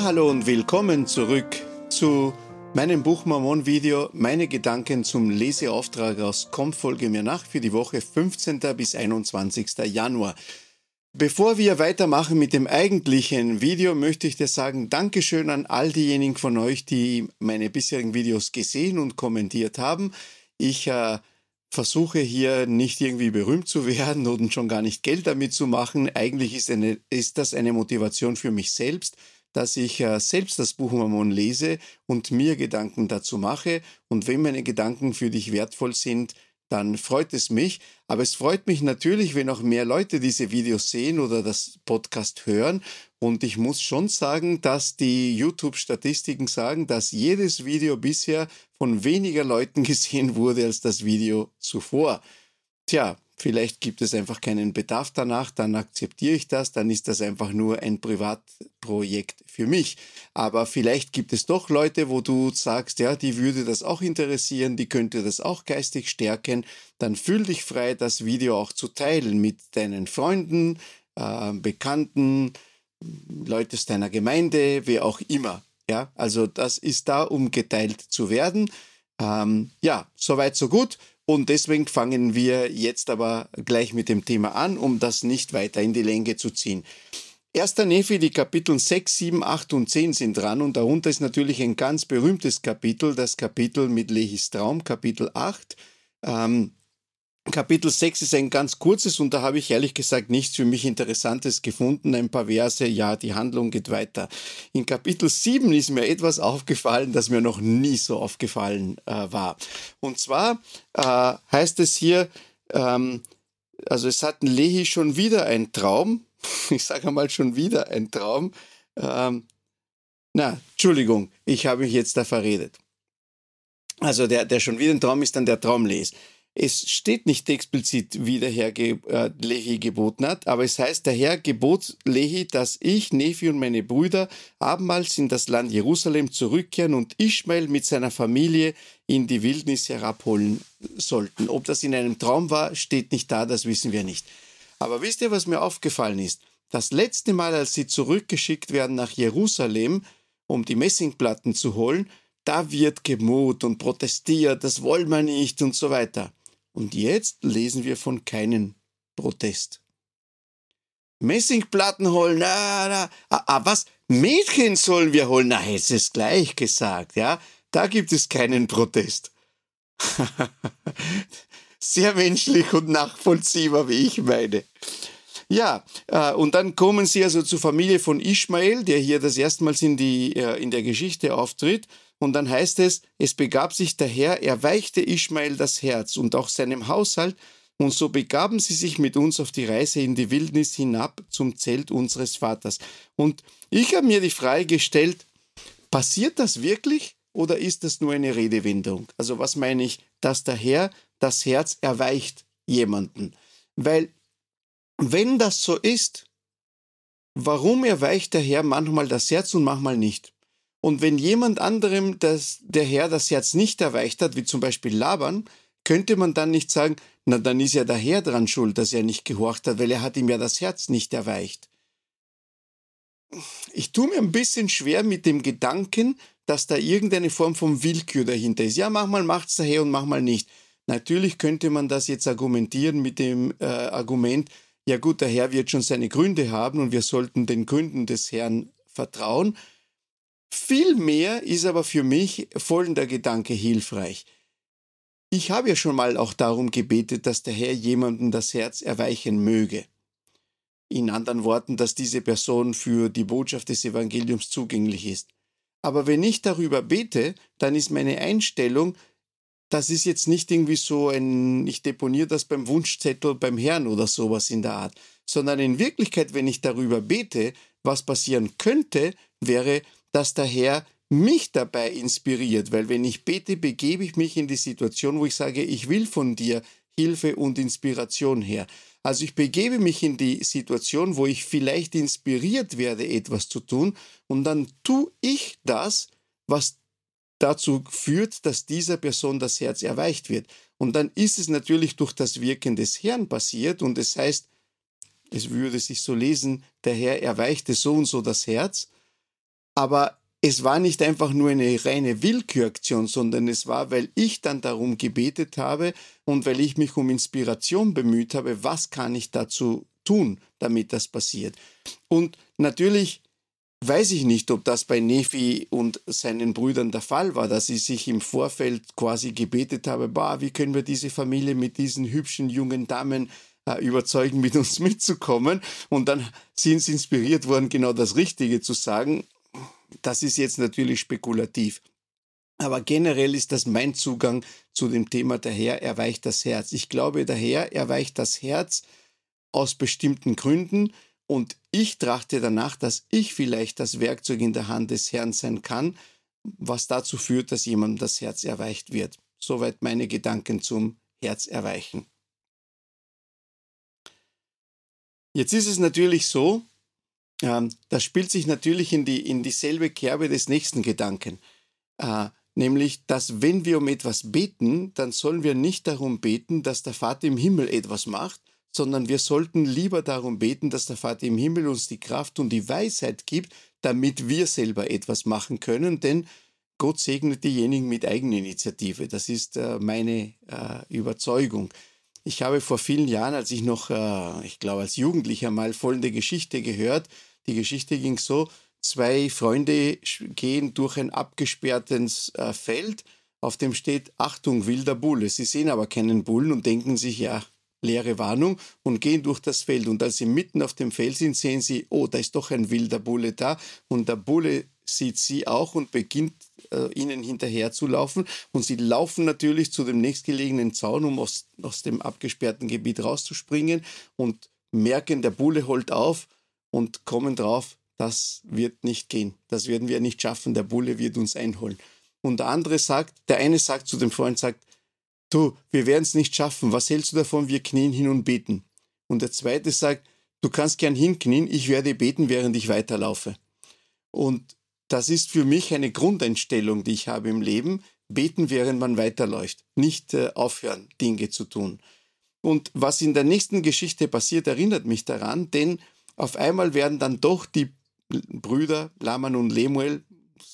Ja, hallo und willkommen zurück zu meinem Buch Mormon Video. Meine Gedanken zum Leseauftrag aus Komm, folge mir nach für die Woche 15. bis 21. Januar. Bevor wir weitermachen mit dem eigentlichen Video, möchte ich dir sagen, Dankeschön an all diejenigen von euch, die meine bisherigen Videos gesehen und kommentiert haben. Ich äh, versuche hier nicht irgendwie berühmt zu werden und schon gar nicht Geld damit zu machen. Eigentlich ist, eine, ist das eine Motivation für mich selbst dass ich äh, selbst das Buch Mormon lese und mir Gedanken dazu mache. Und wenn meine Gedanken für dich wertvoll sind, dann freut es mich. Aber es freut mich natürlich, wenn auch mehr Leute diese Videos sehen oder das Podcast hören. Und ich muss schon sagen, dass die YouTube-Statistiken sagen, dass jedes Video bisher von weniger Leuten gesehen wurde als das Video zuvor. Tja, Vielleicht gibt es einfach keinen Bedarf danach, dann akzeptiere ich das, dann ist das einfach nur ein Privatprojekt für mich. Aber vielleicht gibt es doch Leute, wo du sagst, ja, die würde das auch interessieren, die könnte das auch geistig stärken, dann fühl dich frei, das Video auch zu teilen mit deinen Freunden, äh, Bekannten, Leute aus deiner Gemeinde, wer auch immer. Ja, also das ist da, um geteilt zu werden. Ähm, ja, soweit, so gut. Und deswegen fangen wir jetzt aber gleich mit dem Thema an, um das nicht weiter in die Länge zu ziehen. Erster Nephi, die Kapitel 6, 7, 8 und 10 sind dran und darunter ist natürlich ein ganz berühmtes Kapitel, das Kapitel mit Lehis Traum, Kapitel 8. Ähm, Kapitel 6 ist ein ganz kurzes und da habe ich ehrlich gesagt nichts für mich Interessantes gefunden. Ein paar Verse, ja, die Handlung geht weiter. In Kapitel 7 ist mir etwas aufgefallen, das mir noch nie so aufgefallen äh, war. Und zwar äh, heißt es hier, ähm, also es hatten Lehi schon wieder einen Traum. Ich sage einmal schon wieder ein Traum. Ähm, na, Entschuldigung, ich habe mich jetzt da verredet. Also der, der schon wieder ein Traum ist dann der Traumles. Es steht nicht explizit, wie der Herr ge äh, Lehi geboten hat, aber es heißt, der Herr gebot Lehi, dass ich, Nephi und meine Brüder abermals in das Land Jerusalem zurückkehren und Ishmael mit seiner Familie in die Wildnis herabholen sollten. Ob das in einem Traum war, steht nicht da, das wissen wir nicht. Aber wisst ihr, was mir aufgefallen ist? Das letzte Mal, als sie zurückgeschickt werden nach Jerusalem, um die Messingplatten zu holen, da wird gemut und protestiert, das wollen wir nicht und so weiter. Und jetzt lesen wir von keinem Protest. Messingplatten holen, na, na, ah, ah, was? Mädchen sollen wir holen? Na, hättest es gleich gesagt, ja? Da gibt es keinen Protest. Sehr menschlich und nachvollziehbar, wie ich meine. Ja, äh, und dann kommen sie also zur Familie von Ishmael, der hier das erstmals in, die, äh, in der Geschichte auftritt. Und dann heißt es, es begab sich daher, er weichte Ishmael das Herz und auch seinem Haushalt, und so begaben sie sich mit uns auf die Reise in die Wildnis hinab zum Zelt unseres Vaters. Und ich habe mir die Frage gestellt, passiert das wirklich oder ist das nur eine Redewendung? Also was meine ich, dass der Herr das Herz erweicht jemanden? Weil wenn das so ist, warum erweicht der Herr manchmal das Herz und manchmal nicht? Und wenn jemand anderem das, der Herr das Herz nicht erweicht hat, wie zum Beispiel Laban, könnte man dann nicht sagen, na dann ist ja der Herr dran schuld, dass er nicht gehorcht hat, weil er hat ihm ja das Herz nicht erweicht. Ich tue mir ein bisschen schwer mit dem Gedanken, dass da irgendeine Form von Willkür dahinter ist. Ja, manchmal macht es der Herr und manchmal nicht. Natürlich könnte man das jetzt argumentieren mit dem äh, Argument, ja gut, der Herr wird schon seine Gründe haben und wir sollten den Gründen des Herrn vertrauen. Vielmehr ist aber für mich folgender Gedanke hilfreich. Ich habe ja schon mal auch darum gebetet, dass der Herr jemandem das Herz erweichen möge. In anderen Worten, dass diese Person für die Botschaft des Evangeliums zugänglich ist. Aber wenn ich darüber bete, dann ist meine Einstellung, das ist jetzt nicht irgendwie so ein, ich deponiere das beim Wunschzettel beim Herrn oder sowas in der Art, sondern in Wirklichkeit, wenn ich darüber bete, was passieren könnte, wäre, dass der Herr mich dabei inspiriert, weil wenn ich bete, begebe ich mich in die Situation, wo ich sage, ich will von dir Hilfe und Inspiration her. Also ich begebe mich in die Situation, wo ich vielleicht inspiriert werde, etwas zu tun, und dann tue ich das, was dazu führt, dass dieser Person das Herz erweicht wird. Und dann ist es natürlich durch das Wirken des Herrn passiert und es heißt, es würde sich so lesen, der Herr erweichte so und so das Herz Aber es war nicht einfach nur eine reine Willküraktion, sondern es war, weil ich dann darum gebetet habe und weil ich mich um Inspiration bemüht habe, was kann ich dazu tun, damit das passiert. Und natürlich weiß ich nicht, ob das bei Nefi und seinen Brüdern der Fall war, dass sie sich im Vorfeld quasi gebetet haben, bah, wie können wir diese Familie mit diesen hübschen jungen Damen äh, überzeugen, mit uns mitzukommen. Und dann sind sie inspiriert worden, genau das Richtige zu sagen das ist jetzt natürlich spekulativ. Aber generell ist das mein Zugang zu dem Thema, der Herr erweicht das Herz. Ich glaube, der Herr erweicht das Herz aus bestimmten Gründen und ich trachte danach, dass ich vielleicht das Werkzeug in der Hand des Herrn sein kann, was dazu führt, dass jemandem das Herz erweicht wird. Soweit meine Gedanken zum Herz erweichen. Jetzt ist es natürlich so, das spielt sich natürlich in, die, in dieselbe Kerbe des nächsten Gedanken. Äh, nämlich, dass wenn wir um etwas beten, dann sollen wir nicht darum beten, dass der Vater im Himmel etwas macht, sondern wir sollten lieber darum beten, dass der Vater im Himmel uns die Kraft und die Weisheit gibt, damit wir selber etwas machen können, denn Gott segnet diejenigen mit Eigeninitiative. Das ist äh, meine äh, Überzeugung. Ich habe vor vielen Jahren, als ich noch, ich glaube als Jugendlicher mal folgende Geschichte gehört, die Geschichte ging so, zwei Freunde gehen durch ein abgesperrtes äh, Feld, auf dem steht Achtung, wilder Bulle. Sie sehen aber keinen Bullen und denken sich, ja, leere Warnung und gehen durch das Feld. Und als sie mitten auf dem Feld sind, sehen sie, oh, da ist doch ein wilder Bulle da. Und der Bulle sieht sie auch und beginnt äh, ihnen hinterher zu laufen. Und sie laufen natürlich zu dem nächstgelegenen Zaun, um aus, aus dem abgesperrten Gebiet rauszuspringen und merken, der Bulle holt auf und kommen drauf, das wird nicht gehen. Das werden wir nicht schaffen. Der Bulle wird uns einholen. Und der andere sagt, der eine sagt zu dem Freund, sagt, du, wir werden es nicht schaffen. Was hältst du davon? Wir knien hin und beten. Und der zweite sagt, du kannst gern hinknien, ich werde beten, während ich weiterlaufe. Und das ist für mich eine Grundeinstellung, die ich habe im Leben. Beten, während man weiterläuft. Nicht äh, aufhören, Dinge zu tun. Und was in der nächsten Geschichte passiert, erinnert mich daran, denn auf einmal werden dann doch die Brüder Laman und Lemuel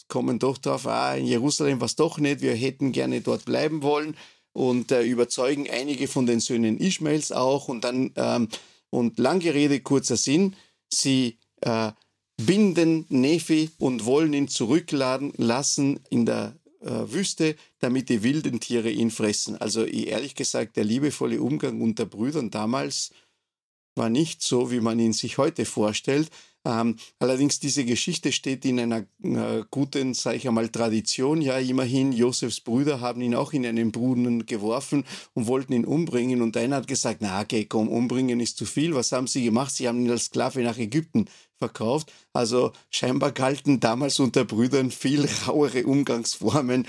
kommen doch darauf, ah, in Jerusalem war es doch nicht, wir hätten gerne dort bleiben wollen und äh, überzeugen einige von den Söhnen Ishmaels auch und dann, ähm, und lange Rede, kurzer Sinn, sie äh, binden Nephi und wollen ihn zurückladen lassen in der äh, Wüste, damit die wilden Tiere ihn fressen. Also ehrlich gesagt, der liebevolle Umgang unter Brüdern damals war nicht so, wie man ihn sich heute vorstellt. Ähm, allerdings diese Geschichte steht in einer äh, guten, sage ich einmal, Tradition. Ja, immerhin, Josefs Brüder haben ihn auch in einen Brunnen geworfen und wollten ihn umbringen. Und einer hat gesagt, na okay, komm, umbringen ist zu viel. Was haben sie gemacht? Sie haben ihn als Sklave nach Ägypten verkauft. Also scheinbar galten damals unter Brüdern viel rauere Umgangsformen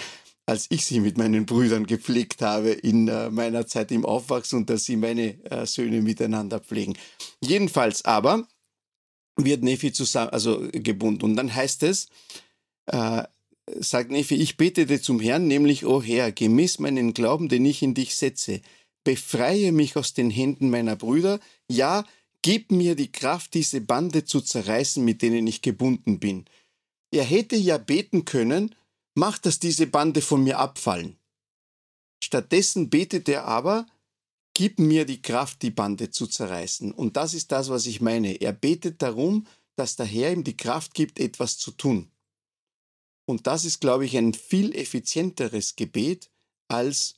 als ich sie mit meinen Brüdern gepflegt habe in äh, meiner Zeit im Aufwachsen und dass sie meine äh, Söhne miteinander pflegen. Jedenfalls aber wird Nephi zusammen, also gebunden. Und dann heißt es, äh, sagt Nephi, ich betete zum Herrn, nämlich, o Herr, gemäß meinen Glauben, den ich in dich setze, befreie mich aus den Händen meiner Brüder, ja, gib mir die Kraft, diese Bande zu zerreißen, mit denen ich gebunden bin. Er hätte ja beten können, mach, dass diese Bande von mir abfallen. Stattdessen betet er aber, gib mir die Kraft, die Bande zu zerreißen. Und das ist das, was ich meine. Er betet darum, dass der Herr ihm die Kraft gibt, etwas zu tun. Und das ist, glaube ich, ein viel effizienteres Gebet, als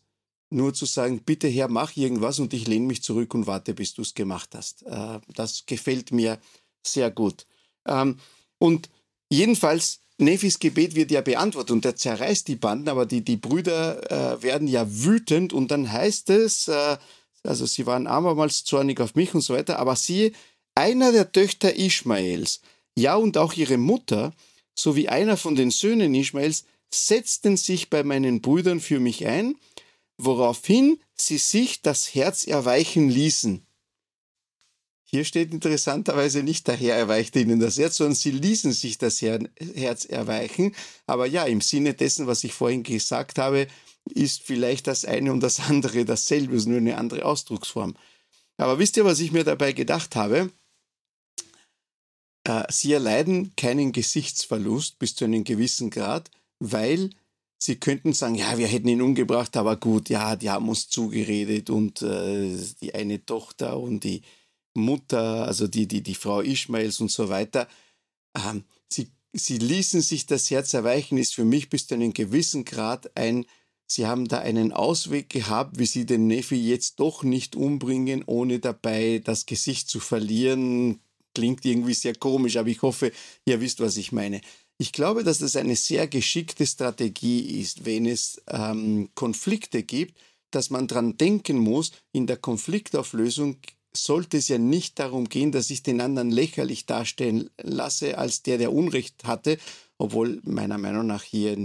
nur zu sagen, bitte Herr, mach irgendwas und ich lehne mich zurück und warte, bis du es gemacht hast. Äh, das gefällt mir sehr gut. Ähm, und jedenfalls Nephis Gebet wird ja beantwortet und er zerreißt die Banden, aber die, die Brüder äh, werden ja wütend und dann heißt es, äh, also sie waren abermals zornig auf mich und so weiter, aber siehe, einer der Töchter Ishmaels, ja und auch ihre Mutter, sowie einer von den Söhnen Ishmaels, setzten sich bei meinen Brüdern für mich ein, woraufhin sie sich das Herz erweichen ließen. Hier steht interessanterweise nicht, der Herr erweichte ihnen das Herz, sondern sie ließen sich das Herz erweichen. Aber ja, im Sinne dessen, was ich vorhin gesagt habe, ist vielleicht das eine und das andere dasselbe, ist nur eine andere Ausdrucksform. Aber wisst ihr, was ich mir dabei gedacht habe? äh, sie erleiden keinen Gesichtsverlust bis zu einem gewissen Grad, weil sie könnten sagen, ja, wir hätten ihn umgebracht, aber gut, ja, die haben uns zugeredet und äh, die eine Tochter und die Mutter, also die, die, die Frau Ishmaels und so weiter. Ähm, sie, sie ließen sich das Herz erweichen, ist für mich bis zu einem gewissen Grad ein, sie haben da einen Ausweg gehabt, wie sie den Neffi jetzt doch nicht umbringen, ohne dabei das Gesicht zu verlieren. Klingt irgendwie sehr komisch, aber ich hoffe, ihr wisst, was ich meine. Ich glaube, dass das eine sehr geschickte Strategie ist, wenn es ähm, Konflikte gibt, dass man daran denken muss, in der Konfliktauflösung sollte es ja nicht darum gehen, dass ich den anderen lächerlich darstellen lasse als der, der Unrecht hatte, obwohl meiner Meinung nach hier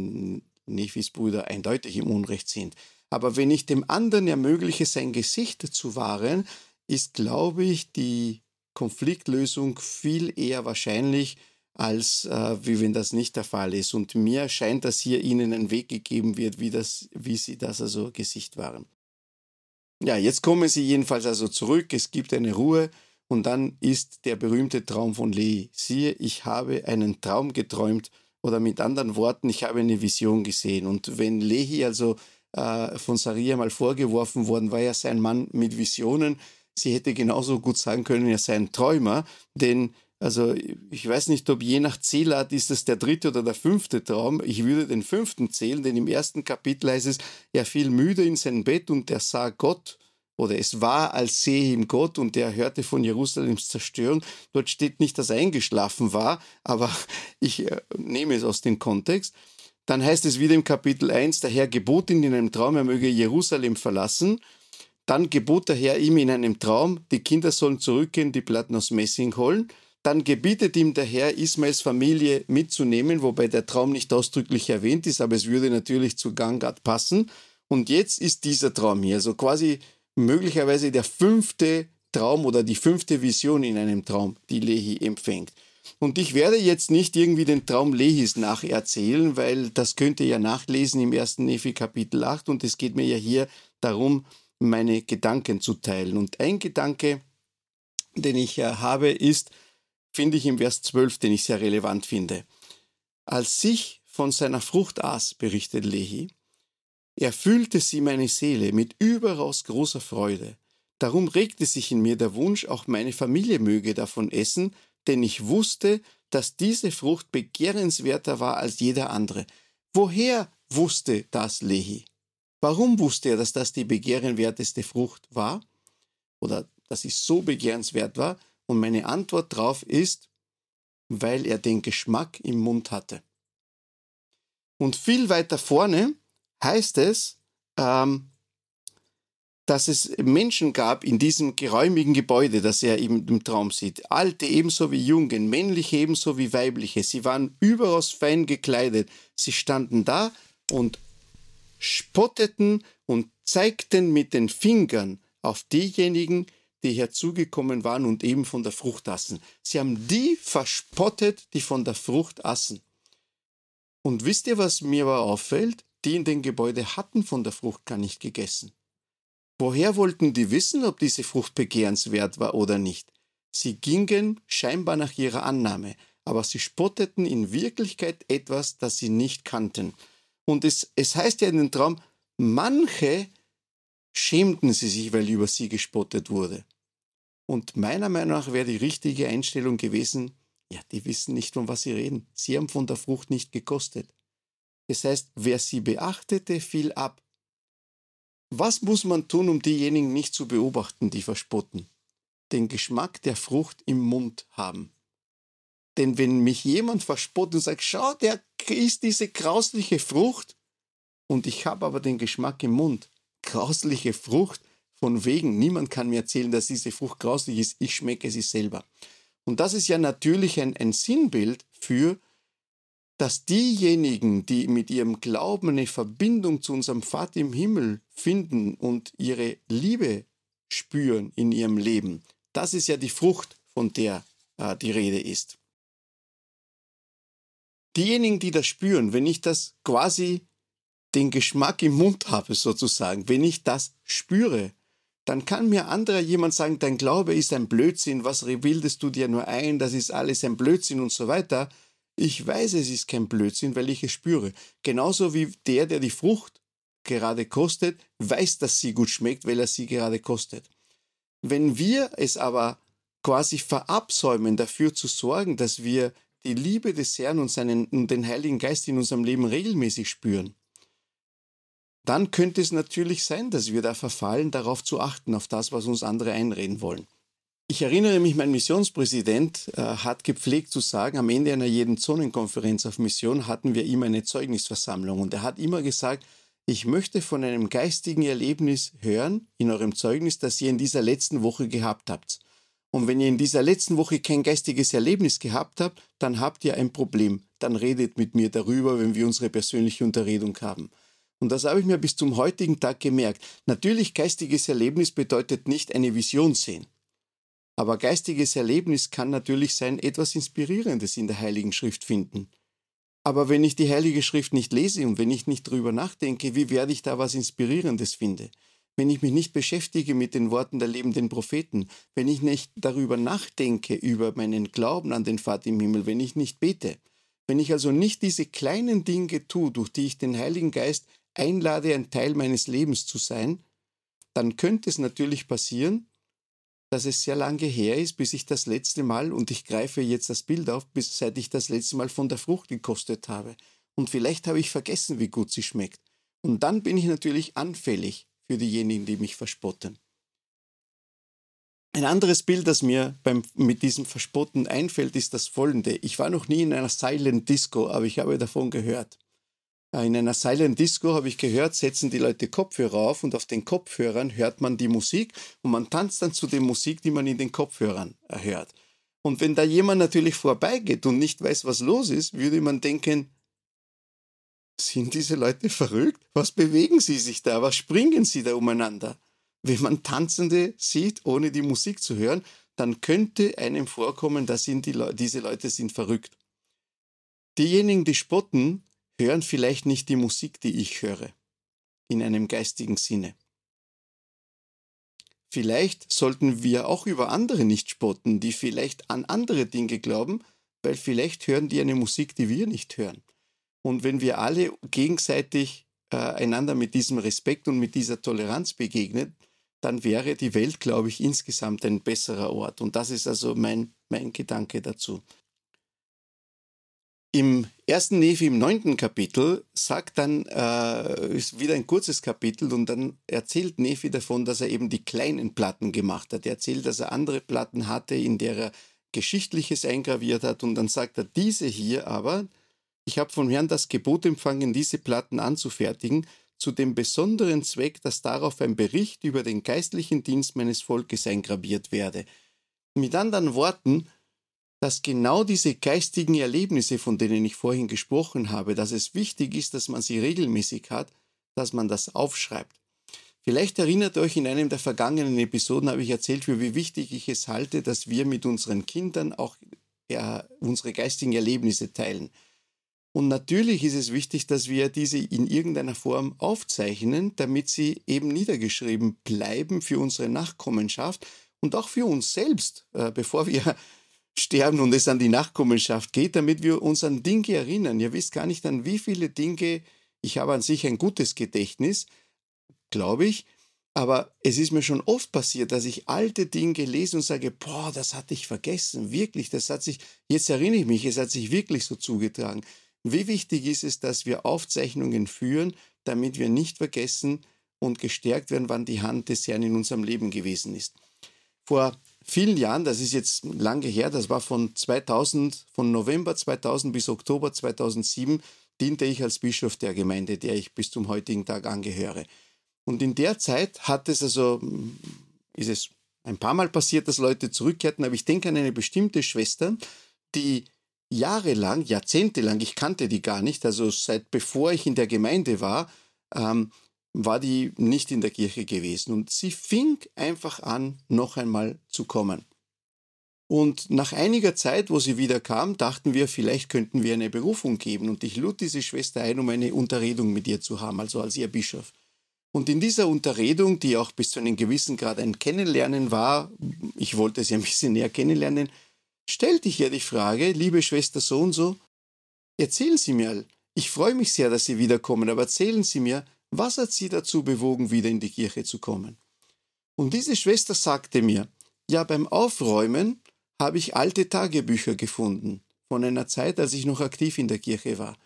Nefis Brüder eindeutig im Unrecht sind. Aber wenn ich dem anderen ermögliche, sein Gesicht zu wahren, ist, glaube ich, die Konfliktlösung viel eher wahrscheinlich, als äh, wie wenn das nicht der Fall ist. Und mir scheint, dass hier ihnen ein Weg gegeben wird, wie, das, wie sie das also Gesicht waren. Ja, jetzt kommen sie jedenfalls also zurück, es gibt eine Ruhe und dann ist der berühmte Traum von Lehi. Siehe, ich habe einen Traum geträumt oder mit anderen Worten, ich habe eine Vision gesehen. Und wenn Lehi also äh, von Saria mal vorgeworfen worden war, er sei ein Mann mit Visionen, sie hätte genauso gut sagen können, er sei ein Träumer, denn also ich weiß nicht, ob je nach Zählart ist es der dritte oder der fünfte Traum. Ich würde den fünften zählen, denn im ersten Kapitel heißt es, er fiel müde in sein Bett und er sah Gott oder es war, als sehe ihm Gott und er hörte von Jerusalems Zerstörung. Dort steht nicht, dass er eingeschlafen war, aber ich äh, nehme es aus dem Kontext. Dann heißt es wieder im Kapitel 1, der Herr gebot ihn in einem Traum, er möge Jerusalem verlassen. Dann gebot der Herr ihm in einem Traum, die Kinder sollen zurückgehen, die Platten aus Messing holen. Dann gebietet ihm der Herr, Ismaels Familie mitzunehmen, wobei der Traum nicht ausdrücklich erwähnt ist, aber es würde natürlich zu Gangad passen. Und jetzt ist dieser Traum hier, so quasi möglicherweise der fünfte Traum oder die fünfte Vision in einem Traum, die Lehi empfängt. Und ich werde jetzt nicht irgendwie den Traum Lehis nacherzählen, weil das könnt ihr ja nachlesen im ersten Nephi Kapitel 8 und es geht mir ja hier darum, meine Gedanken zu teilen. Und ein Gedanke, den ich habe, ist, finde ich im Vers 12, den ich sehr relevant finde. Als sich von seiner Frucht aß, berichtet Lehi, erfüllte sie meine Seele mit überaus großer Freude. Darum regte sich in mir der Wunsch, auch meine Familie möge davon essen, denn ich wusste, dass diese Frucht begehrenswerter war als jeder andere. Woher wusste das Lehi? Warum wusste er, dass das die begehrenswerteste Frucht war? Oder dass sie so begehrenswert war? Und meine Antwort darauf ist, weil er den Geschmack im Mund hatte. Und viel weiter vorne heißt es, ähm, dass es Menschen gab in diesem geräumigen Gebäude, das er eben im Traum sieht. Alte ebenso wie Jungen, männliche ebenso wie weibliche. Sie waren überaus fein gekleidet. Sie standen da und spotteten und zeigten mit den Fingern auf diejenigen, die herzugekommen waren und eben von der Frucht aßen. Sie haben die verspottet, die von der Frucht aßen. Und wisst ihr, was mir aber auffällt? Die in dem Gebäude hatten von der Frucht gar nicht gegessen. Woher wollten die wissen, ob diese Frucht begehrenswert war oder nicht? Sie gingen scheinbar nach ihrer Annahme, aber sie spotteten in Wirklichkeit etwas, das sie nicht kannten. Und es, es heißt ja in dem Traum, manche schämten sie sich, weil über sie gespottet wurde. Und meiner Meinung nach wäre die richtige Einstellung gewesen, ja, die wissen nicht, von was sie reden. Sie haben von der Frucht nicht gekostet. Das heißt, wer sie beachtete, fiel ab. Was muss man tun, um diejenigen nicht zu beobachten, die verspotten? Den Geschmack der Frucht im Mund haben. Denn wenn mich jemand verspottet und sagt, schau, der isst diese grausliche Frucht, und ich habe aber den Geschmack im Mund, grausliche Frucht, von wegen, niemand kann mir erzählen, dass diese Frucht grauslich ist, ich schmecke sie selber. Und das ist ja natürlich ein, ein Sinnbild für, dass diejenigen, die mit ihrem Glauben eine Verbindung zu unserem Vater im Himmel finden und ihre Liebe spüren in ihrem Leben, das ist ja die Frucht, von der äh, die Rede ist. Diejenigen, die das spüren, wenn ich das quasi den Geschmack im Mund habe sozusagen, wenn ich das spüre, dann kann mir anderer jemand sagen, dein Glaube ist ein Blödsinn, was bildest du dir nur ein, das ist alles ein Blödsinn und so weiter. Ich weiß, es ist kein Blödsinn, weil ich es spüre. Genauso wie der, der die Frucht gerade kostet, weiß, dass sie gut schmeckt, weil er sie gerade kostet. Wenn wir es aber quasi verabsäumen, dafür zu sorgen, dass wir die Liebe des Herrn und, seinen, und den Heiligen Geist in unserem Leben regelmäßig spüren, dann könnte es natürlich sein, dass wir da verfallen, darauf zu achten, auf das, was uns andere einreden wollen. Ich erinnere mich, mein Missionspräsident äh, hat gepflegt zu sagen, am Ende einer jeden Zonenkonferenz auf Mission hatten wir immer eine Zeugnisversammlung und er hat immer gesagt, ich möchte von einem geistigen Erlebnis hören in eurem Zeugnis, das ihr in dieser letzten Woche gehabt habt. Und wenn ihr in dieser letzten Woche kein geistiges Erlebnis gehabt habt, dann habt ihr ein Problem. Dann redet mit mir darüber, wenn wir unsere persönliche Unterredung haben. Und das habe ich mir bis zum heutigen Tag gemerkt. Natürlich, geistiges Erlebnis bedeutet nicht eine Vision sehen. Aber geistiges Erlebnis kann natürlich sein, etwas Inspirierendes in der Heiligen Schrift finden. Aber wenn ich die Heilige Schrift nicht lese und wenn ich nicht darüber nachdenke, wie werde ich da was Inspirierendes finden? Wenn ich mich nicht beschäftige mit den Worten der lebenden Propheten, wenn ich nicht darüber nachdenke, über meinen Glauben an den Vater im Himmel, wenn ich nicht bete, wenn ich also nicht diese kleinen Dinge tue, durch die ich den Heiligen Geist einlade, ein Teil meines Lebens zu sein, dann könnte es natürlich passieren, dass es sehr lange her ist, bis ich das letzte Mal, und ich greife jetzt das Bild auf, bis seit ich das letzte Mal von der Frucht gekostet habe. Und vielleicht habe ich vergessen, wie gut sie schmeckt. Und dann bin ich natürlich anfällig für diejenigen, die mich verspotten. Ein anderes Bild, das mir beim, mit diesem Verspotten einfällt, ist das folgende. Ich war noch nie in einer Silent Disco, aber ich habe davon gehört. Äh, in einer Silent Disco habe ich gehört, setzen die Leute Kopfhörer auf und auf den Kopfhörern hört man die Musik und man tanzt dann zu der Musik, die man in den Kopfhörern hört. Und wenn da jemand natürlich vorbeigeht und nicht weiß, was los ist, würde man denken, sind diese Leute verrückt? Was bewegen sie sich da? Was springen sie da umeinander? Wenn man Tanzende sieht, ohne die Musik zu hören, dann könnte einem vorkommen, dass die Le diese Leute sind verrückt. Diejenigen, die spotten, hören vielleicht nicht die Musik, die ich höre, in einem geistigen Sinne. Vielleicht sollten wir auch über andere nicht spotten, die vielleicht an andere Dinge glauben, weil vielleicht hören die eine Musik, die wir nicht hören. Und wenn wir alle gegenseitig äh, einander mit diesem Respekt und mit dieser Toleranz begegnen, dann wäre die Welt, glaube ich, insgesamt ein besserer Ort. Und das ist also mein, mein Gedanke dazu. Im ersten Nephi, im neunten Kapitel, sagt dann, äh, ist wieder ein kurzes Kapitel und dann erzählt Nephi davon, dass er eben die kleinen Platten gemacht hat. Er erzählt, dass er andere Platten hatte, in der er Geschichtliches eingraviert hat und dann sagt er, diese hier aber, ich habe vom Herrn das Gebot empfangen, diese Platten anzufertigen, zu dem besonderen Zweck, dass darauf ein Bericht über den geistlichen Dienst meines Volkes eingraviert werde. Mit anderen Worten, dass genau diese geistigen Erlebnisse, von denen ich vorhin gesprochen habe, dass es wichtig ist, dass man sie regelmäßig hat, dass man das aufschreibt. Vielleicht erinnert euch, in einem der vergangenen Episoden habe ich erzählt, für wie wichtig ich es halte, dass wir mit unseren Kindern auch unsere geistigen Erlebnisse teilen. Und natürlich ist es wichtig, dass wir diese in irgendeiner Form aufzeichnen, damit sie eben niedergeschrieben bleiben für unsere Nachkommenschaft und auch für uns selbst, äh, bevor wir sterben und es an die Nachkommenschaft geht, damit wir uns an Dinge erinnern. Ihr wisst gar nicht, an wie viele Dinge, ich habe an sich ein gutes Gedächtnis, glaube ich, aber es ist mir schon oft passiert, dass ich alte Dinge lese und sage, boah, das hatte ich vergessen, wirklich, das hat sich, jetzt erinnere ich mich, es hat sich wirklich so zugetragen. Wie wichtig ist es, dass wir Aufzeichnungen führen, damit wir nicht vergessen und gestärkt werden, wann die Hand des Herrn in unserem Leben gewesen ist. Vor vielen Jahren, das ist jetzt lange her, das war von 2000, von November 2000 bis Oktober 2007, diente ich als Bischof der Gemeinde, der ich bis zum heutigen Tag angehöre. Und in der Zeit hat es also, ist es ein paar Mal passiert, dass Leute zurückkehrten, aber ich denke an eine bestimmte Schwester, die jahrelang, jahrzehntelang, ich kannte die gar nicht, also seit bevor ich in der Gemeinde war, ähm, war die nicht in der Kirche gewesen. Und sie fing einfach an, noch einmal zu kommen. Und nach einiger Zeit, wo sie wieder kam, dachten wir, vielleicht könnten wir eine Berufung geben. Und ich lud diese Schwester ein, um eine Unterredung mit ihr zu haben, also als ihr Bischof. Und in dieser Unterredung, die auch bis zu einem gewissen Grad ein Kennenlernen war, ich wollte sie ein bisschen näher kennenlernen, stellte ich ihr die Frage, liebe Schwester so und so, erzählen Sie mir, ich freue mich sehr, dass Sie wiederkommen, aber erzählen Sie mir, was hat Sie dazu bewogen, wieder in die Kirche zu kommen? Und diese Schwester sagte mir, ja, beim Aufräumen habe ich alte Tagebücher gefunden, von einer Zeit, als ich noch aktiv in der Kirche war.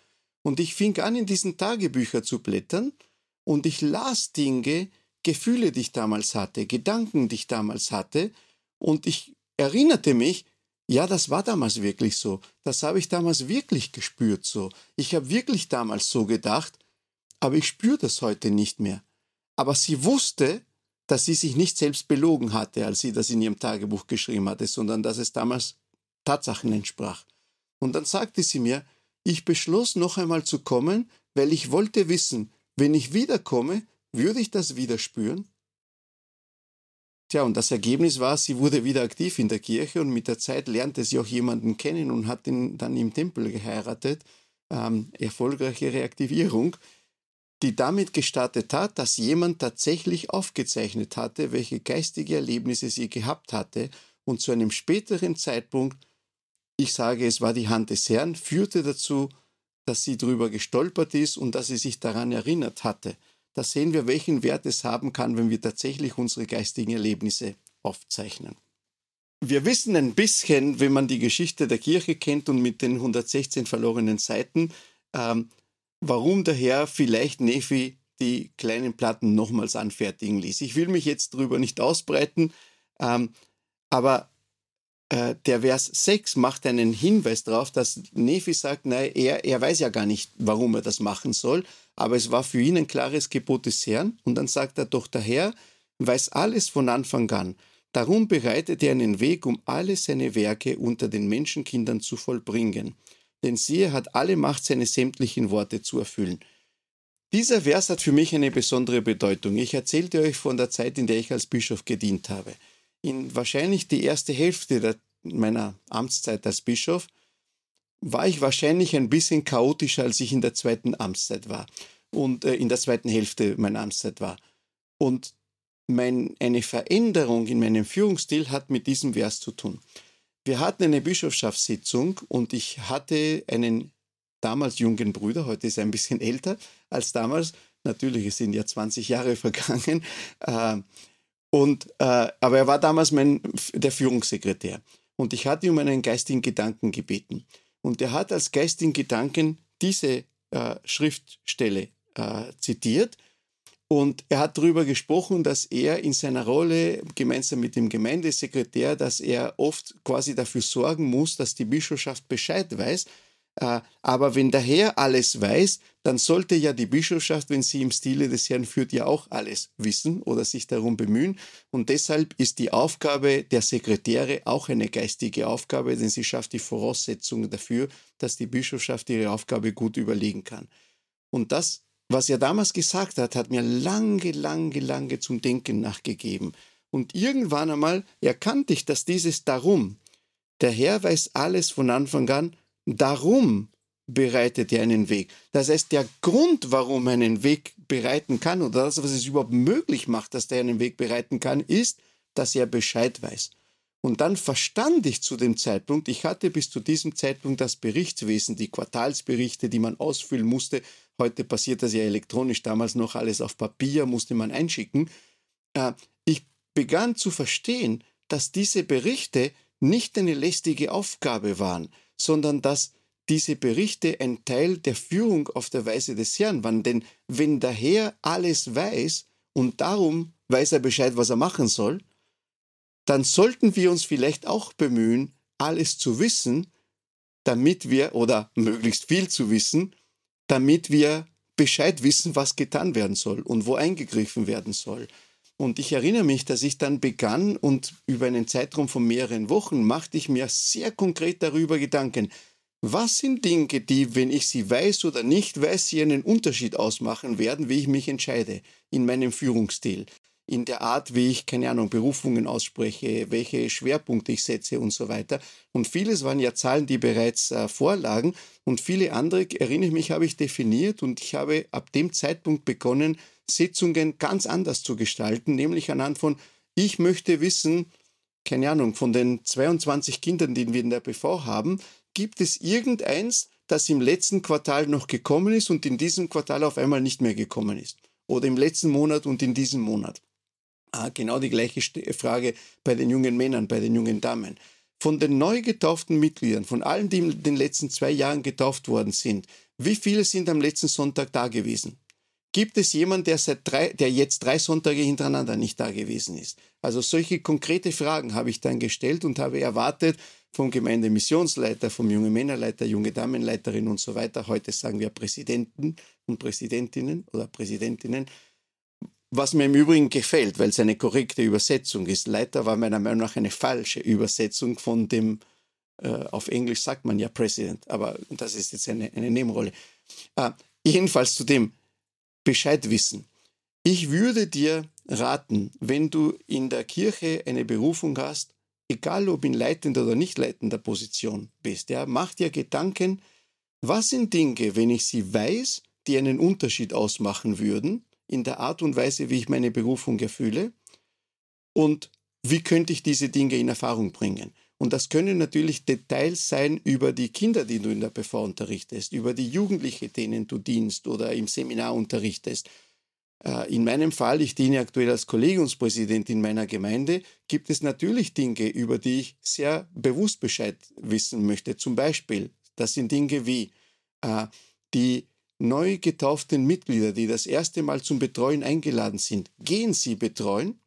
Und ich fing an, in diesen Tagebüchern zu blättern und ich las Dinge, Gefühle, die ich damals hatte, Gedanken, die ich damals hatte, und ich erinnerte mich, ja, das war damals wirklich so. Das habe ich damals wirklich gespürt so. Ich habe wirklich damals so gedacht, aber ich spüre das heute nicht mehr. Aber sie wusste, dass sie sich nicht selbst belogen hatte, als sie das in ihrem Tagebuch geschrieben hatte, sondern dass es damals Tatsachen entsprach. Und dann sagte sie mir, ich beschloss noch einmal zu kommen, weil ich wollte wissen, wenn ich wiederkomme, würde ich das wieder spüren? Tja, und das Ergebnis war, sie wurde wieder aktiv in der Kirche und mit der Zeit lernte sie auch jemanden kennen und hat ihn dann im Tempel geheiratet. Ähm, erfolgreiche Reaktivierung, die damit gestartet hat, dass jemand tatsächlich aufgezeichnet hatte, welche geistige Erlebnisse sie gehabt hatte und zu einem späteren Zeitpunkt, ich sage, es war die Hand des Herrn, führte dazu, dass sie darüber gestolpert ist und dass sie sich daran erinnert hatte. Da sehen wir, welchen Wert es haben kann, wenn wir tatsächlich unsere geistigen Erlebnisse aufzeichnen. Wir wissen ein bisschen, wenn man die Geschichte der Kirche kennt und mit den 116 verlorenen Seiten, ähm, warum der Herr vielleicht Nephi die kleinen Platten nochmals anfertigen ließ. Ich will mich jetzt darüber nicht ausbreiten, ähm, aber äh, der Vers 6 macht einen Hinweis darauf, dass Nephi sagt, nein, er, er weiß ja gar nicht, warum er das machen soll, aber es war für ihn ein klares Gebot des Herrn. Und dann sagt er, doch der Herr weiß alles von Anfang an. Darum bereitet er einen Weg, um alle seine Werke unter den Menschenkindern zu vollbringen. Denn siehe, hat alle Macht, seine sämtlichen Worte zu erfüllen. Dieser Vers hat für mich eine besondere Bedeutung. Ich erzählte euch von der Zeit, in der ich als Bischof gedient habe in wahrscheinlich die erste Hälfte der, meiner Amtszeit als Bischof war ich wahrscheinlich ein bisschen chaotischer, als ich in der zweiten Amtszeit war und äh, in der zweiten Hälfte meiner Amtszeit war. Und mein, eine Veränderung in meinem Führungsstil hat mit diesem Vers zu tun. Wir hatten eine Bischofschaftssitzung und ich hatte einen damals jungen Bruder, heute ist er ein bisschen älter als damals, natürlich, es sind ja 20 Jahre vergangen, äh, und, äh, aber er war damals mein, der Führungssekretär. Und ich hatte um einen geistigen Gedanken gebeten. Und er hat als geistigen Gedanken diese äh, Schriftstelle äh, zitiert. Und er hat darüber gesprochen, dass er in seiner Rolle gemeinsam mit dem Gemeindesekretär, dass er oft quasi dafür sorgen muss, dass die Bischofschaft Bescheid weiß, äh, aber wenn der Herr alles weiß, dann sollte ja die Bischofschaft, wenn sie im Stile des Herrn führt, ja auch alles wissen oder sich darum bemühen. Und deshalb ist die Aufgabe der Sekretäre auch eine geistige Aufgabe, denn sie schafft die Voraussetzungen dafür, dass die Bischofschaft ihre Aufgabe gut überlegen kann. Und das, was er damals gesagt hat, hat mir lange, lange, lange zum Denken nachgegeben. Und irgendwann einmal erkannte ich, dass dieses Darum, der Herr weiß alles von Anfang an, Darum bereitet er einen Weg. Das heißt, der Grund, warum er einen Weg bereiten kann oder das, was es überhaupt möglich macht, dass der einen Weg bereiten kann, ist, dass er Bescheid weiß. Und dann verstand ich zu dem Zeitpunkt, ich hatte bis zu diesem Zeitpunkt das Berichtswesen, die Quartalsberichte, die man ausfüllen musste. Heute passiert das ja elektronisch, damals noch alles auf Papier, musste man einschicken. Äh, ich begann zu verstehen, dass diese Berichte nicht eine lästige Aufgabe waren, sondern dass diese Berichte ein Teil der Führung auf der Weise des Herrn waren. Denn wenn der Herr alles weiß und darum weiß er Bescheid, was er machen soll, dann sollten wir uns vielleicht auch bemühen, alles zu wissen, damit wir, oder möglichst viel zu wissen, damit wir Bescheid wissen, was getan werden soll und wo eingegriffen werden soll. Und ich erinnere mich, dass ich dann begann und über einen Zeitraum von mehreren Wochen machte ich mir sehr konkret darüber Gedanken, was sind Dinge, die, wenn ich sie weiß oder nicht weiß, sie einen Unterschied ausmachen werden, wie ich mich entscheide in meinem Führungsstil. In der Art, wie ich, keine Ahnung, Berufungen ausspreche, welche Schwerpunkte ich setze und so weiter. Und vieles waren ja Zahlen, die bereits äh, vorlagen. Und viele andere, erinnere ich mich, habe ich definiert und ich habe ab dem Zeitpunkt begonnen, Sitzungen ganz anders zu gestalten, nämlich anhand von, ich möchte wissen, keine Ahnung, von den 22 Kindern, die wir in der BV haben, gibt es irgendeins, das im letzten Quartal noch gekommen ist und in diesem Quartal auf einmal nicht mehr gekommen ist. Oder im letzten Monat und in diesem Monat. Ah, genau die gleiche Frage bei den jungen Männern, bei den jungen Damen. Von den neu getauften Mitgliedern, von allen, die in den letzten zwei Jahren getauft worden sind, wie viele sind am letzten Sonntag da gewesen? Gibt es jemanden, der, seit drei, der jetzt drei Sonntage hintereinander nicht da gewesen ist? Also solche konkrete Fragen habe ich dann gestellt und habe erwartet vom Gemeindemissionsleiter, vom jungen Männerleiter, junge Damenleiterin und so weiter, heute sagen wir Präsidenten und Präsidentinnen oder Präsidentinnen, was mir im Übrigen gefällt, weil es eine korrekte Übersetzung ist. Leiter war meiner Meinung nach eine falsche Übersetzung von dem, äh, auf Englisch sagt man ja President, aber das ist jetzt eine, eine Nebenrolle. Äh, jedenfalls zu dem Bescheid wissen. Ich würde dir raten, wenn du in der Kirche eine Berufung hast, egal ob in leitender oder nicht leitender Position bist, ja, mach dir Gedanken, was sind Dinge, wenn ich sie weiß, die einen Unterschied ausmachen würden, in der Art und Weise, wie ich meine Berufung erfülle und wie könnte ich diese Dinge in Erfahrung bringen. Und das können natürlich Details sein über die Kinder, die du in der PV unterrichtest, über die Jugendliche, denen du dienst oder im Seminar unterrichtest. Äh, in meinem Fall, ich diene aktuell als Kollegiumspräsident in meiner Gemeinde, gibt es natürlich Dinge, über die ich sehr bewusst Bescheid wissen möchte. Zum Beispiel, das sind Dinge wie äh, die neu getauften Mitglieder, die das erste Mal zum Betreuen eingeladen sind, gehen sie betreuen,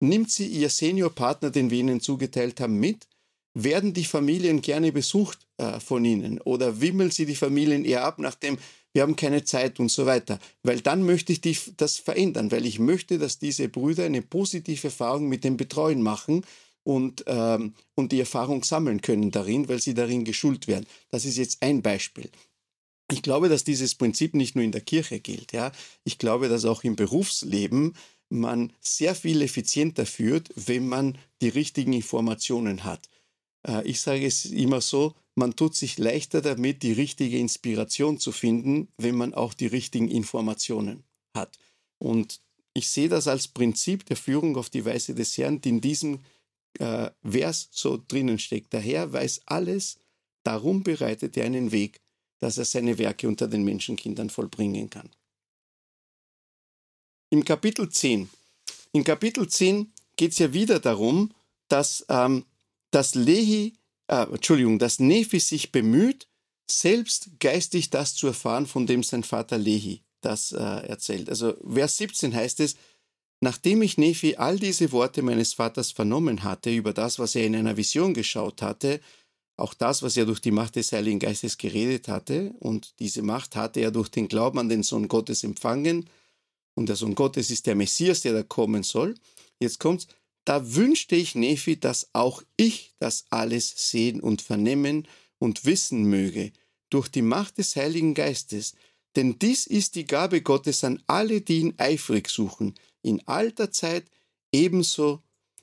nimmt sie ihr Seniorpartner, den wir ihnen zugeteilt haben, mit, werden die Familien gerne besucht äh, von ihnen oder wimmeln sie die Familien eher ab, nachdem wir haben keine Zeit und so weiter. Weil dann möchte ich die, das verändern, weil ich möchte, dass diese Brüder eine positive Erfahrung mit dem Betreuen machen und, ähm, und die Erfahrung sammeln können darin, weil sie darin geschult werden. Das ist jetzt ein Beispiel. Ich glaube, dass dieses Prinzip nicht nur in der Kirche gilt. Ja? Ich glaube, dass auch im Berufsleben man sehr viel effizienter führt, wenn man die richtigen Informationen hat. Äh, ich sage es immer so, man tut sich leichter damit, die richtige Inspiration zu finden, wenn man auch die richtigen Informationen hat. Und ich sehe das als Prinzip der Führung auf die Weise des Herrn, die in diesem äh, Vers so drinnen steckt. Der Herr weiß alles, darum bereitet er einen Weg, dass er seine Werke unter den Menschenkindern vollbringen kann. Im Kapitel 10. In Kapitel 10 geht es ja wieder darum, dass, ähm, dass Lehi, äh, Entschuldigung, dass Nephi sich bemüht, selbst geistig das zu erfahren, von dem sein Vater Lehi das äh, erzählt. Also Vers 17 heißt es, Nachdem ich Nephi all diese Worte meines Vaters vernommen hatte über das, was er in einer Vision geschaut hatte, auch das, was er durch die Macht des Heiligen Geistes geredet hatte, und diese Macht hatte er durch den Glauben an den Sohn Gottes empfangen, und der Sohn Gottes ist der Messias, der da kommen soll. Jetzt kommt's, da wünschte ich Nephi, dass auch ich das alles sehen und vernehmen und wissen möge, durch die Macht des Heiligen Geistes, denn dies ist die Gabe Gottes an alle, die ihn eifrig suchen, in alter Zeit ebenso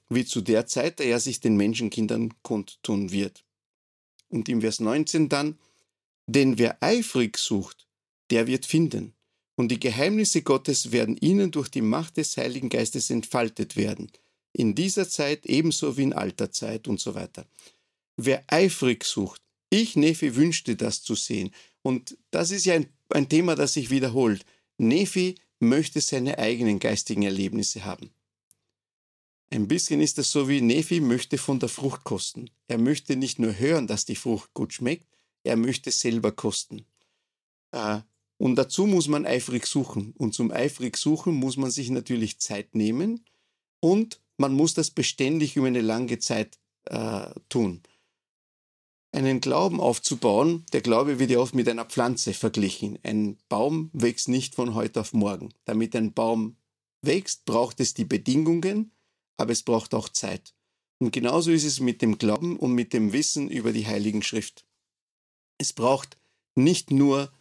wie zu der Zeit, da er sich den Menschenkindern kundtun wird. Und im Vers 19 dann, denn wer eifrig sucht, der wird finden. Und die Geheimnisse Gottes werden ihnen durch die Macht des Heiligen Geistes entfaltet werden. In dieser Zeit ebenso wie in alter Zeit und so weiter. Wer eifrig sucht, ich, Nephi, wünschte das zu sehen. Und das ist ja ein, ein Thema, das sich wiederholt. Nephi möchte seine eigenen geistigen Erlebnisse haben. Ein bisschen ist es so wie Nephi möchte von der Frucht kosten. Er möchte nicht nur hören, dass die Frucht gut schmeckt, er möchte selber kosten. Äh, und dazu muss man eifrig suchen. Und zum eifrig suchen muss man sich natürlich Zeit nehmen und man muss das beständig über eine lange Zeit äh, tun. Einen Glauben aufzubauen, der Glaube wird ja oft mit einer Pflanze verglichen. Ein Baum wächst nicht von heute auf morgen. Damit ein Baum wächst, braucht es die Bedingungen, aber es braucht auch Zeit. Und genauso ist es mit dem Glauben und mit dem Wissen über die Heiligen Schrift. Es braucht nicht nur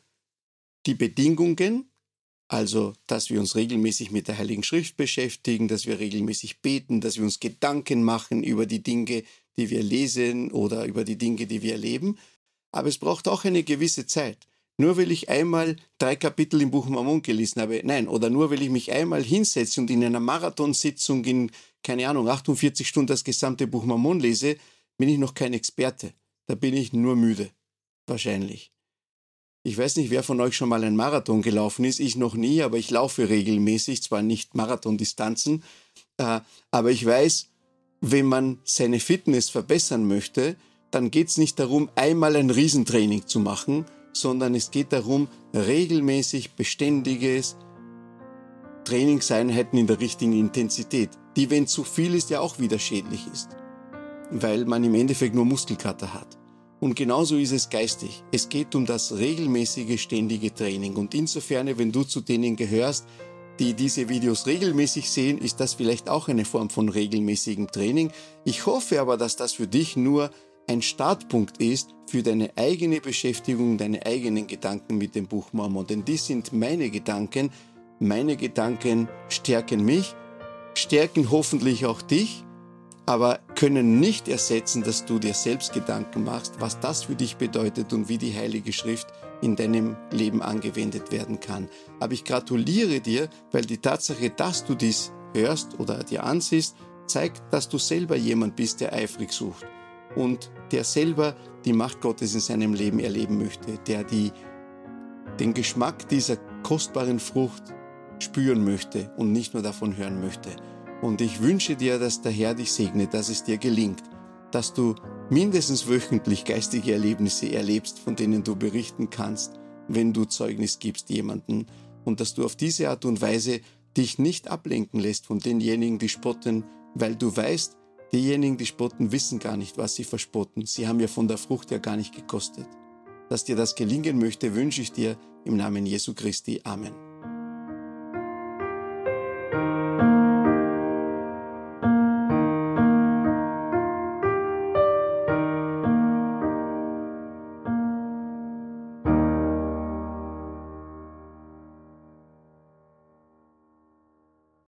die Bedingungen, Also, dass wir uns regelmäßig mit der Heiligen Schrift beschäftigen, dass wir regelmäßig beten, dass wir uns Gedanken machen über die Dinge, die wir lesen oder über die Dinge, die wir erleben. Aber es braucht auch eine gewisse Zeit. Nur weil ich einmal drei Kapitel im Buch Mormon gelesen habe, nein, oder nur weil ich mich einmal hinsetze und in einer Marathonsitzung in, keine Ahnung, 48 Stunden das gesamte Buch Mormon lese, bin ich noch kein Experte. Da bin ich nur müde. Wahrscheinlich. Ich weiß nicht, wer von euch schon mal ein Marathon gelaufen ist. Ich noch nie, aber ich laufe regelmäßig, zwar nicht Marathondistanzen, äh, aber ich weiß, wenn man seine Fitness verbessern möchte, dann geht es nicht darum, einmal ein Riesentraining zu machen, sondern es geht darum, regelmäßig beständiges Trainingseinheiten in der richtigen Intensität, die, wenn zu viel ist, ja auch wieder schädlich ist, weil man im Endeffekt nur Muskelkater hat. Und genauso ist es geistig. Es geht um das regelmäßige, ständige Training. Und insofern, wenn du zu denen gehörst, die diese Videos regelmäßig sehen, ist das vielleicht auch eine Form von regelmäßigem Training. Ich hoffe aber, dass das für dich nur ein Startpunkt ist für deine eigene Beschäftigung, deine eigenen Gedanken mit dem Buch Mormon. Denn die sind meine Gedanken. Meine Gedanken stärken mich, stärken hoffentlich auch dich aber können nicht ersetzen, dass du dir selbst Gedanken machst, was das für dich bedeutet und wie die Heilige Schrift in deinem Leben angewendet werden kann. Aber ich gratuliere dir, weil die Tatsache, dass du dies hörst oder dir ansiehst, zeigt, dass du selber jemand bist, der eifrig sucht und der selber die Macht Gottes in seinem Leben erleben möchte, der die, den Geschmack dieser kostbaren Frucht spüren möchte und nicht nur davon hören möchte. Und ich wünsche dir, dass der Herr dich segnet, dass es dir gelingt, dass du mindestens wöchentlich geistige Erlebnisse erlebst, von denen du berichten kannst, wenn du Zeugnis gibst jemanden und dass du auf diese Art und Weise dich nicht ablenken lässt von denjenigen, die spotten, weil du weißt, diejenigen, die spotten, wissen gar nicht, was sie verspotten. Sie haben ja von der Frucht ja gar nicht gekostet. Dass dir das gelingen möchte, wünsche ich dir im Namen Jesu Christi. Amen.